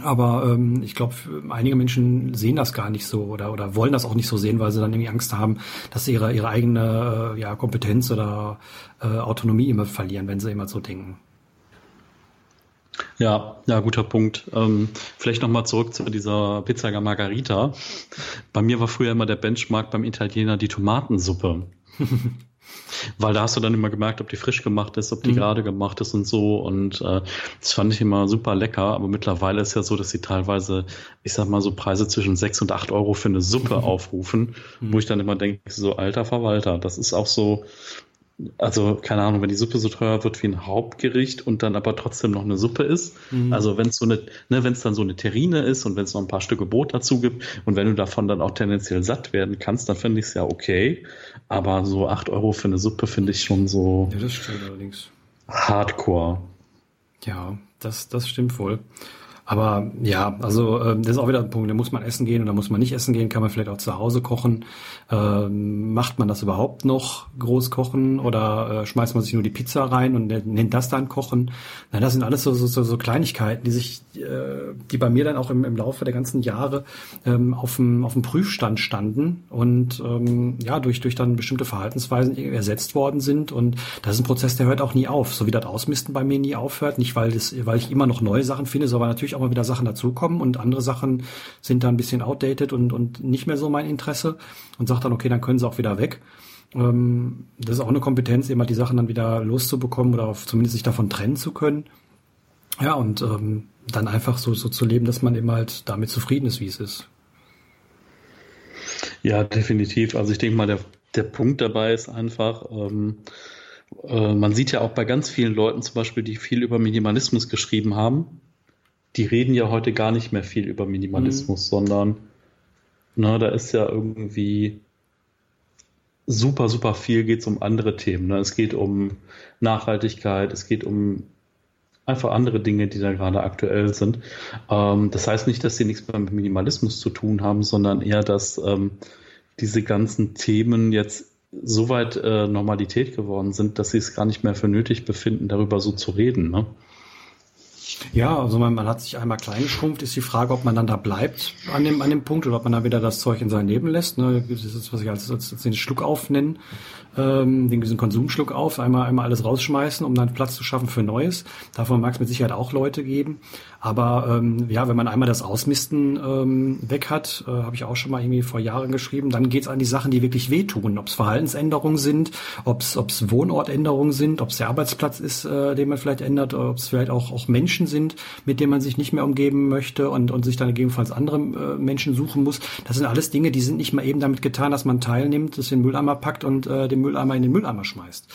aber ähm, ich glaube, einige Menschen sehen das gar nicht so oder, oder wollen das auch nicht so sehen, weil sie dann irgendwie Angst haben, dass sie ihre, ihre eigene äh, ja, Kompetenz oder äh, Autonomie immer verlieren, wenn sie immer so denken. Ja, ja, guter Punkt. Ähm, vielleicht nochmal zurück zu dieser Pizza Margarita. Bei mir war früher immer der Benchmark beim Italiener die Tomatensuppe. Weil da hast du dann immer gemerkt, ob die frisch gemacht ist, ob die mhm. gerade gemacht ist und so. Und äh, das fand ich immer super lecker. Aber mittlerweile ist ja so, dass sie teilweise, ich sag mal, so Preise zwischen sechs und acht Euro für eine Suppe aufrufen, mhm. wo ich dann immer denke, so alter Verwalter, das ist auch so, also keine Ahnung, wenn die Suppe so teuer wird wie ein Hauptgericht und dann aber trotzdem noch eine Suppe ist. Mhm. Also wenn es so eine, ne, wenn es dann so eine Terrine ist und wenn es noch ein paar Stücke Brot dazu gibt und wenn du davon dann auch tendenziell satt werden kannst, dann finde ich es ja okay. Aber so acht Euro für eine Suppe finde ich schon so ja, das stimmt allerdings. Hardcore. Ja, das, das stimmt wohl. Aber ja, also äh, das ist auch wieder ein Punkt, da muss man essen gehen oder muss man nicht essen gehen, kann man vielleicht auch zu Hause kochen. Äh, macht man das überhaupt noch, groß kochen oder äh, schmeißt man sich nur die Pizza rein und nennt das dann Kochen? Na, das sind alles so, so, so Kleinigkeiten, die sich, äh, die bei mir dann auch im, im Laufe der ganzen Jahre ähm, auf, dem, auf dem Prüfstand standen und ähm, ja, durch, durch dann bestimmte Verhaltensweisen ersetzt worden sind. Und das ist ein Prozess, der hört auch nie auf, so wie das Ausmisten bei mir nie aufhört. Nicht, weil, das, weil ich immer noch neue Sachen finde, sondern natürlich natürlich auch mal wieder Sachen dazukommen und andere Sachen sind dann ein bisschen outdated und, und nicht mehr so mein Interesse und sagt dann, okay, dann können sie auch wieder weg. Ähm, das ist auch eine Kompetenz, immer die Sachen dann wieder loszubekommen oder zumindest sich davon trennen zu können. Ja, und ähm, dann einfach so, so zu leben, dass man eben halt damit zufrieden ist, wie es ist. Ja, definitiv. Also ich denke mal, der, der Punkt dabei ist einfach, ähm, äh, man sieht ja auch bei ganz vielen Leuten zum Beispiel, die viel über Minimalismus geschrieben haben, die reden ja heute gar nicht mehr viel über Minimalismus, mhm. sondern na, da ist ja irgendwie super, super viel geht es um andere Themen. Ne? Es geht um Nachhaltigkeit, es geht um einfach andere Dinge, die da gerade aktuell sind. Ähm, das heißt nicht, dass sie nichts mit Minimalismus zu tun haben, sondern eher, dass ähm, diese ganzen Themen jetzt so weit äh, Normalität geworden sind, dass sie es gar nicht mehr für nötig befinden, darüber so zu reden. Ne? Ja, also man, man hat sich einmal klein geschrumpft, ist die Frage, ob man dann da bleibt an dem, an dem Punkt oder ob man dann wieder das Zeug in sein Leben lässt. Ne? Das ist, was ich als, als, als den Schluck aufnennen, ähm, den diesen Konsumschluck auf, einmal, einmal alles rausschmeißen, um dann Platz zu schaffen für Neues. Davon mag es mit Sicherheit auch Leute geben. Aber ähm, ja, wenn man einmal das Ausmisten ähm, weg hat, äh, habe ich auch schon mal irgendwie vor Jahren geschrieben, dann geht's an die Sachen, die wirklich wehtun. Ob es Verhaltensänderungen sind, ob es Wohnortänderungen sind, ob es der Arbeitsplatz ist, äh, den man vielleicht ändert, ob es vielleicht auch, auch Menschen sind, mit denen man sich nicht mehr umgeben möchte und, und sich dann gegebenenfalls andere äh, Menschen suchen muss. Das sind alles Dinge, die sind nicht mal eben damit getan, dass man teilnimmt, das in den Mülleimer packt und äh, den Mülleimer in den Mülleimer schmeißt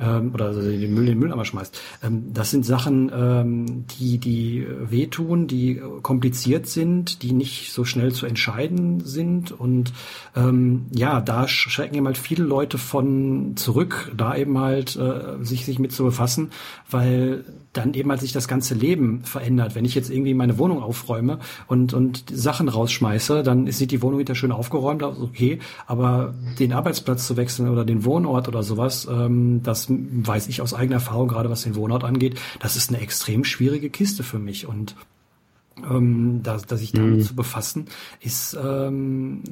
ähm, oder also den Müll in den Mülleimer schmeißt. Ähm, das sind Sachen, ähm, die, die wehtun, die kompliziert sind, die nicht so schnell zu entscheiden sind. Und ähm, ja, da schrecken eben halt viele Leute von zurück, da eben halt äh, sich, sich mit zu befassen, weil dann eben halt sich das ganze Leben verändert. Wenn ich jetzt irgendwie meine Wohnung aufräume und, und Sachen rausschmeiße, dann sieht die Wohnung wieder schön aufgeräumt aus, okay, aber den Arbeitsplatz zu wechseln oder den Wohnort oder sowas, ähm, das weiß ich aus eigener Erfahrung, gerade was den Wohnort angeht, das ist eine extrem schwierige Kiste für mich und ähm, da, dass sich damit mhm. zu befassen, ist ähm,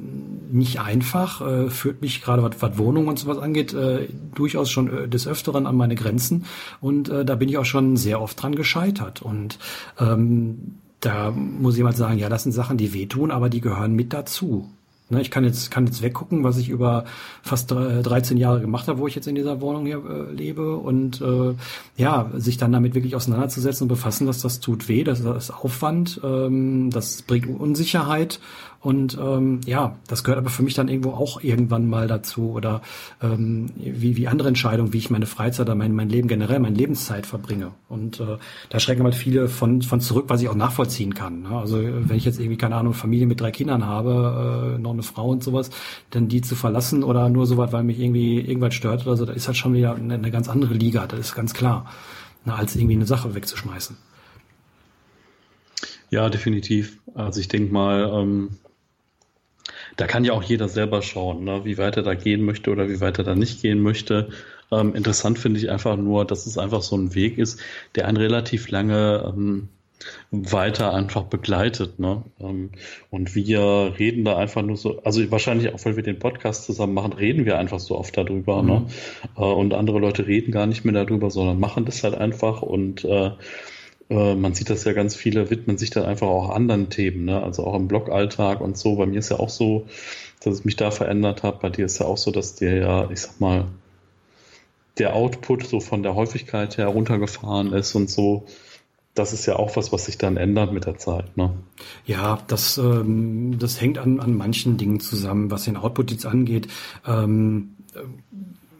nicht einfach, äh, führt mich gerade was, was Wohnungen und sowas angeht, äh, durchaus schon äh, des Öfteren an meine Grenzen und äh, da bin ich auch schon sehr oft dran gescheitert und ähm, da muss jemand sagen, ja, das sind Sachen, die wehtun, aber die gehören mit dazu. Ne, ich kann jetzt, kann jetzt weggucken, was ich über fast 13 Jahre gemacht habe, wo ich jetzt in dieser Wohnung hier äh, lebe und äh, ja, sich dann damit wirklich auseinanderzusetzen und befassen, dass das tut weh, das ist Aufwand, ähm, das bringt Unsicherheit und ähm, ja, das gehört aber für mich dann irgendwo auch irgendwann mal dazu oder ähm, wie, wie andere Entscheidungen, wie ich meine Freizeit oder mein, mein Leben generell, meine Lebenszeit verbringe. Und äh, da schrecken halt viele von, von zurück, was ich auch nachvollziehen kann. Ne? Also wenn ich jetzt irgendwie, keine Ahnung, Familie mit drei Kindern habe, äh, noch eine Frau und sowas, dann die zu verlassen oder nur sowas, weil mich irgendwie irgendwas stört oder so, da ist halt schon wieder eine, eine ganz andere Liga, das ist ganz klar, ne, als irgendwie eine Sache wegzuschmeißen. Ja, definitiv. Also ich denke mal, ähm, da kann ja auch jeder selber schauen, ne, wie weit er da gehen möchte oder wie weit er da nicht gehen möchte. Ähm, interessant finde ich einfach nur, dass es einfach so ein Weg ist, der einen relativ lange ähm, weiter einfach begleitet. Ne? Ähm, und wir reden da einfach nur so, also wahrscheinlich auch, weil wir den Podcast zusammen machen, reden wir einfach so oft darüber. Ne? Mhm. Ne? Und andere Leute reden gar nicht mehr darüber, sondern machen das halt einfach und äh, äh, man sieht das ja ganz viele, widmen sich dann einfach auch anderen Themen, ne? also auch im Blog-Alltag und so. Bei mir ist ja auch so, dass es mich da verändert hat. Bei dir ist ja auch so, dass dir ja, ich sag mal, der Output so von der Häufigkeit her runtergefahren ist und so. Das ist ja auch was, was sich dann ändert mit der Zeit. Ne? Ja, das, ähm, das hängt an, an manchen Dingen zusammen, was den Output jetzt angeht. Ähm,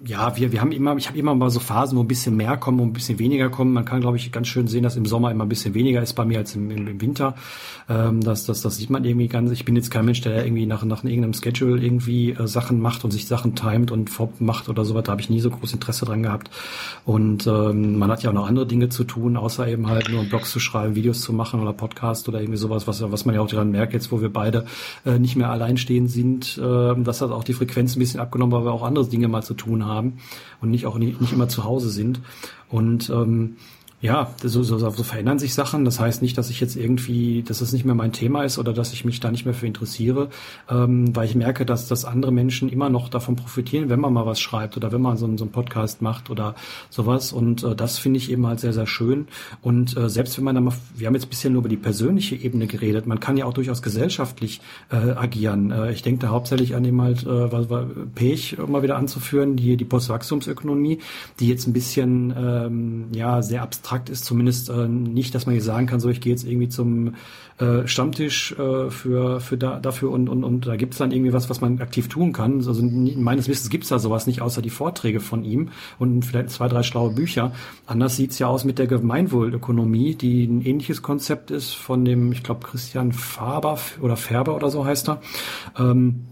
ja, wir, wir haben immer, ich habe immer mal so Phasen, wo ein bisschen mehr kommen, wo ein bisschen weniger kommen. Man kann, glaube ich, ganz schön sehen, dass im Sommer immer ein bisschen weniger ist bei mir als im, im, im Winter. Ähm, das, das, das sieht man irgendwie ganz. Ich bin jetzt kein Mensch, der irgendwie nach, nach irgendeinem Schedule irgendwie äh, Sachen macht und sich Sachen timet und macht oder sowas. Da habe ich nie so großes Interesse dran gehabt. Und ähm, man hat ja auch noch andere Dinge zu tun, außer eben halt nur Blogs zu schreiben, Videos zu machen oder Podcast oder irgendwie sowas, was, was man ja auch daran merkt, jetzt wo wir beide äh, nicht mehr alleinstehend sind, äh, dass hat auch die Frequenz ein bisschen abgenommen, weil wir auch andere Dinge mal zu tun haben und nicht auch nicht, nicht immer zu Hause sind. Und ähm, ja, so, so, so verändern sich Sachen. Das heißt nicht, dass ich jetzt irgendwie, dass das nicht mehr mein Thema ist oder dass ich mich da nicht mehr für interessiere, ähm, weil ich merke, dass, dass andere Menschen immer noch davon profitieren, wenn man mal was schreibt oder wenn man so, so einen Podcast macht oder sowas. Und äh, das finde ich eben halt sehr, sehr schön. Und äh, selbst wenn man da mal, wir haben jetzt bisher nur über die persönliche Ebene geredet, man kann ja auch durchaus gesellschaftlich äh, agieren. Äh, ich denke da hauptsächlich an dem halt, äh, Pech mal wieder anzuführen, die, die Postwachstumsökonomie, die jetzt ein bisschen ähm, ja sehr abstrakt abstrakt ist, zumindest äh, nicht, dass man jetzt sagen kann, so ich gehe jetzt irgendwie zum äh, Stammtisch äh, für, für da, dafür und, und, und da gibt es dann irgendwie was, was man aktiv tun kann. Also meines Wissens gibt es da sowas nicht, außer die Vorträge von ihm und vielleicht zwei, drei schlaue Bücher. Anders sieht's ja aus mit der Gemeinwohlökonomie, die ein ähnliches Konzept ist von dem, ich glaube, Christian Faber oder Färber oder so heißt er. Ähm,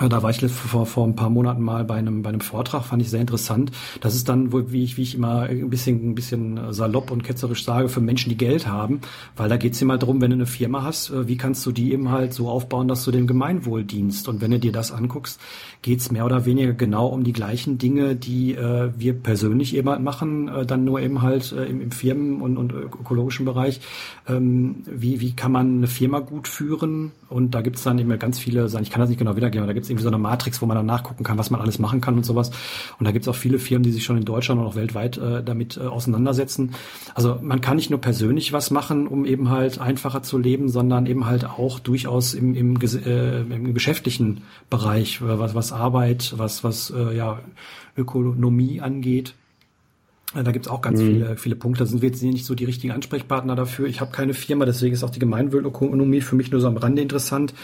da war ich vor, vor ein paar Monaten mal bei einem, bei einem Vortrag, fand ich sehr interessant. Das ist dann, wie ich, wie ich immer ein bisschen, ein bisschen salopp und ketzerisch sage, für Menschen, die Geld haben, weil da geht es immer darum, wenn du eine Firma hast, äh, wie kannst du die eben halt so aufbauen, dass du dem Gemeinwohl dienst. Und wenn du dir das anguckst, geht es mehr oder weniger genau um die gleichen Dinge, die äh, wir persönlich eben halt machen, äh, dann nur eben halt äh, im, im Firmen- und, und ökologischen Bereich. Ähm, wie, wie kann man eine Firma gut führen? Und da gibt es dann immer ganz viele, ich kann das nicht genau wiedergeben, da gibt es irgendwie so eine Matrix, wo man dann nachgucken kann, was man alles machen kann und sowas. Und da gibt es auch viele Firmen, die sich schon in Deutschland und auch weltweit äh, damit äh, auseinandersetzen. Also man kann nicht nur persönlich was machen, um eben halt einfacher zu leben, sondern eben halt auch durchaus im, im, äh, im geschäftlichen Bereich, was, was Arbeit, was, was äh, ja, Ökonomie angeht. Da gibt's auch ganz mhm. viele, viele Punkte. Da sind wir jetzt nicht so die richtigen Ansprechpartner dafür. Ich habe keine Firma, deswegen ist auch die Gemeinwohlökonomie für mich nur so am Rande interessant.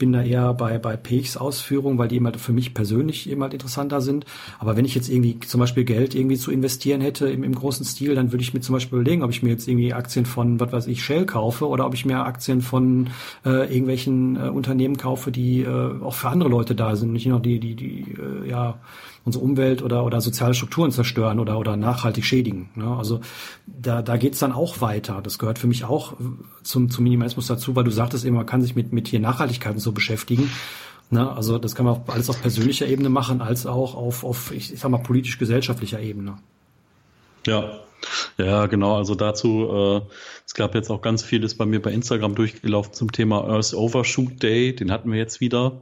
Bin da eher bei, bei Pechs Ausführungen, weil die eben halt für mich persönlich eben halt interessanter sind. Aber wenn ich jetzt irgendwie zum Beispiel Geld irgendwie zu investieren hätte im, im großen Stil, dann würde ich mir zum Beispiel überlegen, ob ich mir jetzt irgendwie Aktien von, was weiß ich, Shell kaufe oder ob ich mir Aktien von äh, irgendwelchen äh, Unternehmen kaufe, die äh, auch für andere Leute da sind, nicht nur die, die, die, äh, ja, unsere Umwelt oder, oder soziale Strukturen zerstören oder, oder nachhaltig schädigen. Ne? Also da, da geht's dann auch weiter. Das gehört für mich auch zum, zum Minimalismus dazu, weil du sagtest eben, man kann sich mit, mit hier Nachhaltigkeit und so beschäftigen. Ne? Also das kann man auch alles auf persönlicher Ebene machen, als auch auf, auf ich, ich sag mal, politisch-gesellschaftlicher Ebene. Ja, ja, genau. Also dazu, äh, es gab jetzt auch ganz vieles bei mir bei Instagram durchgelaufen zum Thema Earth Overshoot Day. Den hatten wir jetzt wieder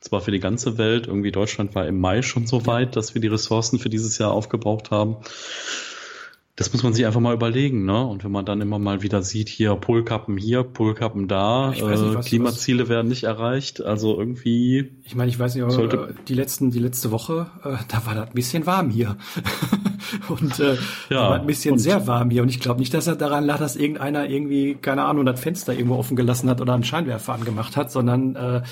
zwar für die ganze Welt. Irgendwie Deutschland war im Mai schon so weit, dass wir die Ressourcen für dieses Jahr aufgebraucht haben. Das muss man sich einfach mal überlegen, ne? Und wenn man dann immer mal wieder sieht, hier Polkappen hier, Polkappen da, nicht, äh, Klimaziele was... werden nicht erreicht, also irgendwie. Ich meine, ich weiß nicht, aber sollte... die letzten, die letzte Woche, äh, da war das ein bisschen warm hier. und äh, ja, war ein bisschen und... sehr warm hier. Und ich glaube nicht, dass er daran lag, dass irgendeiner irgendwie, keine Ahnung, das Fenster irgendwo offen gelassen hat oder einen Scheinwerfer angemacht hat, sondern äh,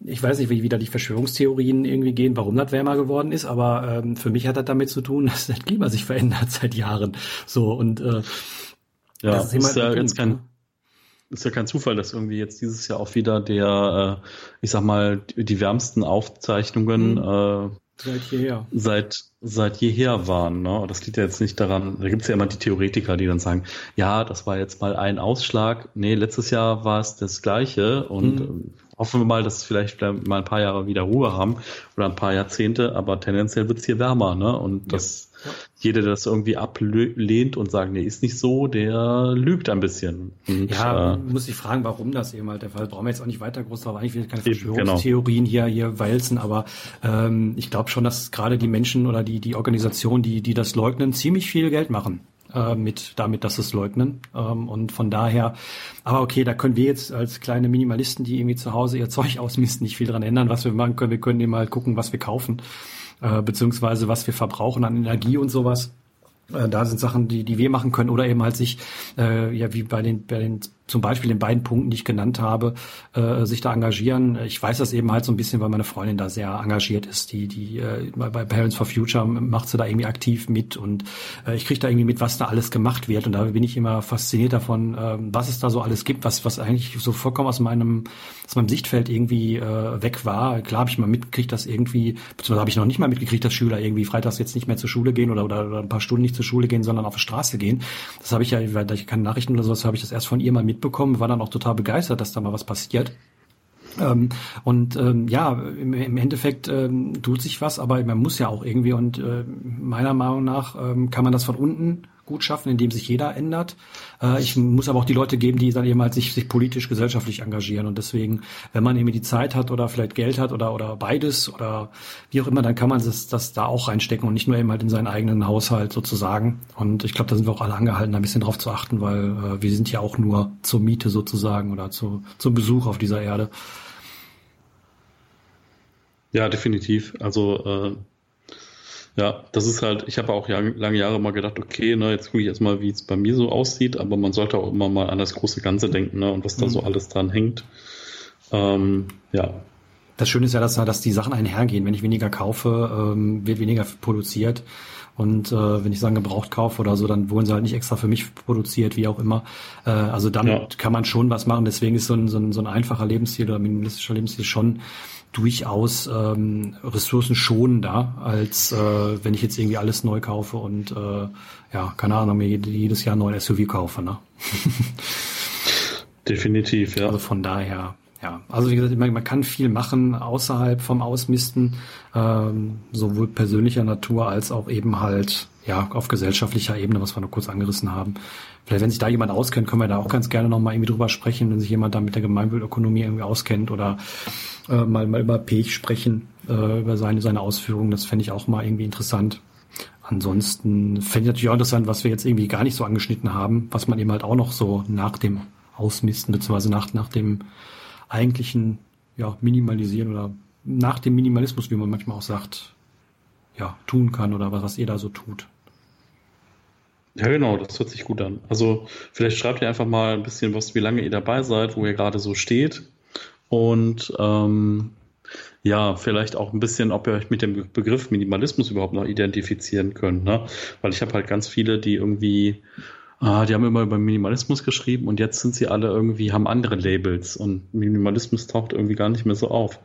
ich weiß nicht, wie wieder die Verschwörungstheorien irgendwie gehen, warum das wärmer geworden ist, aber ähm, für mich hat das damit zu tun, dass das Klima sich verändert seit Jahren. So und äh, ja, das ist, ist ja Punkt, jetzt kein ne? ist ja kein Zufall, dass irgendwie jetzt dieses Jahr auch wieder der, äh, ich sag mal, die wärmsten Aufzeichnungen mhm. äh, seit jeher. Seit, seit jeher waren. Ne? Das liegt ja jetzt nicht daran, da gibt es ja immer die Theoretiker, die dann sagen, ja, das war jetzt mal ein Ausschlag. Nee, letztes Jahr war es das gleiche und mhm hoffen wir mal, dass es vielleicht mal ein paar Jahre wieder Ruhe haben oder ein paar Jahrzehnte, aber tendenziell wird es hier wärmer, ne? Und das ja. jeder, der das irgendwie ablehnt und sagt, nee, ist nicht so, der lügt ein bisschen. Und, ja, äh, muss ich fragen, warum das eben halt der Fall. Brauchen wir jetzt auch nicht weiter groß drauf eigentlich will keine genau. Verschwörungstheorien genau. hier hier walzen, aber ähm, ich glaube schon, dass gerade die Menschen oder die die Organisation, die die das leugnen, ziemlich viel Geld machen äh, mit damit, dass es leugnen. Ähm, und von daher, aber okay, da können wir jetzt als kleine Minimalisten, die irgendwie zu Hause ihr Zeug ausmisten, nicht viel dran ändern, was wir machen können. Wir können eben mal gucken, was wir kaufen, äh, beziehungsweise was wir verbrauchen an Energie und sowas. Äh, da sind Sachen, die, die wir machen können oder eben halt sich, äh, ja, wie bei den, bei den zum Beispiel in beiden Punkten, die ich genannt habe, äh, sich da engagieren. Ich weiß das eben halt so ein bisschen, weil meine Freundin da sehr engagiert ist. Die, die äh, bei Parents for Future macht sie da irgendwie aktiv mit und äh, ich kriege da irgendwie mit, was da alles gemacht wird. Und da bin ich immer fasziniert davon, äh, was es da so alles gibt, was, was eigentlich so vollkommen aus meinem, aus meinem Sichtfeld irgendwie äh, weg war. Klar habe ich mal mitgekriegt, dass irgendwie, beziehungsweise habe ich noch nicht mal mitgekriegt, dass Schüler irgendwie freitags jetzt nicht mehr zur Schule gehen oder, oder, oder ein paar Stunden nicht zur Schule gehen, sondern auf die Straße gehen. Das habe ich ja, weil ich keine Nachrichten oder sowas, habe ich das erst von ihr mal mit mitbekommen, war dann auch total begeistert, dass da mal was passiert. Ähm, und ähm, ja, im, im Endeffekt ähm, tut sich was, aber man muss ja auch irgendwie und äh, meiner Meinung nach ähm, kann man das von unten gut schaffen, indem sich jeder ändert. Äh, ich muss aber auch die Leute geben, die dann eben halt sich, sich politisch, gesellschaftlich engagieren. Und deswegen, wenn man eben die Zeit hat oder vielleicht Geld hat oder, oder beides oder wie auch immer, dann kann man das, das da auch reinstecken und nicht nur eben halt in seinen eigenen Haushalt sozusagen. Und ich glaube, da sind wir auch alle angehalten, ein bisschen drauf zu achten, weil äh, wir sind ja auch nur zur Miete sozusagen oder zu, zum Besuch auf dieser Erde. Ja, definitiv. Also äh, ja, das ist halt, ich habe auch lange Jahre mal gedacht, okay, ne, jetzt gucke ich erstmal, wie es bei mir so aussieht, aber man sollte auch immer mal an das große Ganze denken, ne, und was da mhm. so alles dran hängt. Ähm, ja. Das Schöne ist ja, dass, dass die Sachen einhergehen. Wenn ich weniger kaufe, ähm, wird weniger produziert. Und äh, wenn ich sagen gebraucht kaufe oder so, dann wurden sie halt nicht extra für mich produziert, wie auch immer. Äh, also damit ja. kann man schon was machen. Deswegen ist so ein, so ein, so ein einfacher Lebensstil oder minimalistischer Lebensstil schon durchaus ähm, ressourcenschonender, als äh, wenn ich jetzt irgendwie alles neu kaufe und äh, ja, keine Ahnung, mir jedes Jahr ein neues SUV kaufe. Ne? Definitiv, ja. Also von daher, ja. Also wie gesagt, man, kann viel machen außerhalb vom Ausmisten, ähm, sowohl persönlicher Natur als auch eben halt ja auf gesellschaftlicher Ebene, was wir noch kurz angerissen haben. Vielleicht, wenn sich da jemand auskennt, können wir da auch ganz gerne nochmal irgendwie drüber sprechen, wenn sich jemand da mit der Gemeinwohlökonomie irgendwie auskennt oder äh, mal, mal über Pech sprechen, äh, über seine, seine Ausführungen. Das fände ich auch mal irgendwie interessant. Ansonsten fände ich natürlich auch interessant, was wir jetzt irgendwie gar nicht so angeschnitten haben, was man eben halt auch noch so nach dem Ausmisten, beziehungsweise nach, nach dem eigentlichen ja, Minimalisieren oder nach dem Minimalismus, wie man manchmal auch sagt, ja, tun kann oder was, was ihr da so tut. Ja, genau, das hört sich gut an. Also vielleicht schreibt ihr einfach mal ein bisschen was, wie lange ihr dabei seid, wo ihr gerade so steht und ähm, ja, vielleicht auch ein bisschen, ob ihr euch mit dem Begriff Minimalismus überhaupt noch identifizieren könnt. Ne? Weil ich habe halt ganz viele, die irgendwie, ah, die haben immer über Minimalismus geschrieben und jetzt sind sie alle irgendwie, haben andere Labels und Minimalismus taucht irgendwie gar nicht mehr so auf.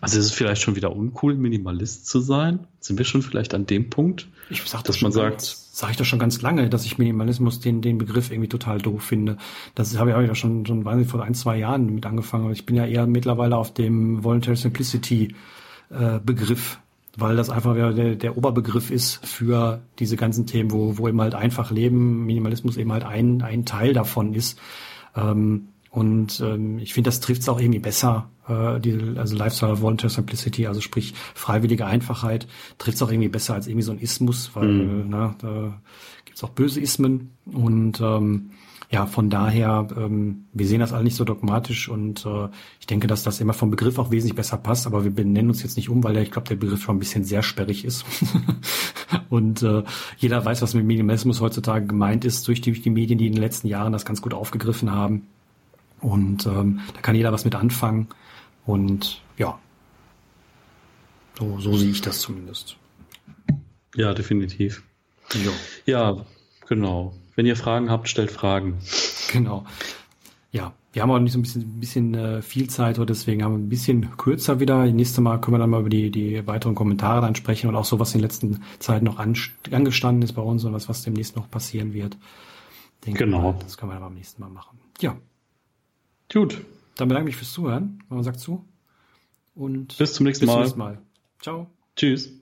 Also ist es vielleicht schon wieder uncool, Minimalist zu sein? Sind wir schon vielleicht an dem Punkt, dass man sagt, sage ich doch schon ganz lange, dass ich Minimalismus den den Begriff irgendwie total doof finde. Das habe ich auch schon schon weiß nicht, vor ein zwei Jahren mit angefangen. Ich bin ja eher mittlerweile auf dem Voluntary Simplicity äh, Begriff, weil das einfach der, der Oberbegriff ist für diese ganzen Themen, wo wo eben halt einfach Leben, Minimalismus eben halt ein ein Teil davon ist. Ähm, und ähm, ich finde, das trifft es auch irgendwie besser, äh, die, also Lifestyle Volunteer Simplicity, also sprich freiwillige Einfachheit, trifft es auch irgendwie besser als irgendwie so ein Ismus, weil mhm. na, da gibt es auch böse Ismen. Und ähm, ja, von daher, ähm, wir sehen das alle nicht so dogmatisch und äh, ich denke, dass das immer vom Begriff auch wesentlich besser passt, aber wir benennen uns jetzt nicht um, weil der, ich glaube, der Begriff schon ein bisschen sehr sperrig ist. und äh, jeder weiß, was mit Minimalismus heutzutage gemeint ist, durch die, durch die Medien, die in den letzten Jahren das ganz gut aufgegriffen haben. Und ähm, da kann jeder was mit anfangen. Und ja, so, so sehe ich das zumindest. Ja, definitiv. Jo. Ja, genau. Wenn ihr Fragen habt, stellt Fragen. Genau. Ja, wir haben auch nicht so ein bisschen, bisschen äh, viel Zeit, deswegen haben wir ein bisschen kürzer wieder. Nächstes Mal können wir dann mal über die, die weiteren Kommentare dann sprechen und auch so, was in der letzten Zeit noch an, angestanden ist bei uns und was, was demnächst noch passieren wird. Denke genau. Mal, das können wir dann beim nächsten Mal machen. Ja, Gut. Dann bedanke ich mich fürs Zuhören. Man sagt zu. Und bis zum nächsten bis Mal. Bis zum nächsten Mal. Ciao. Tschüss.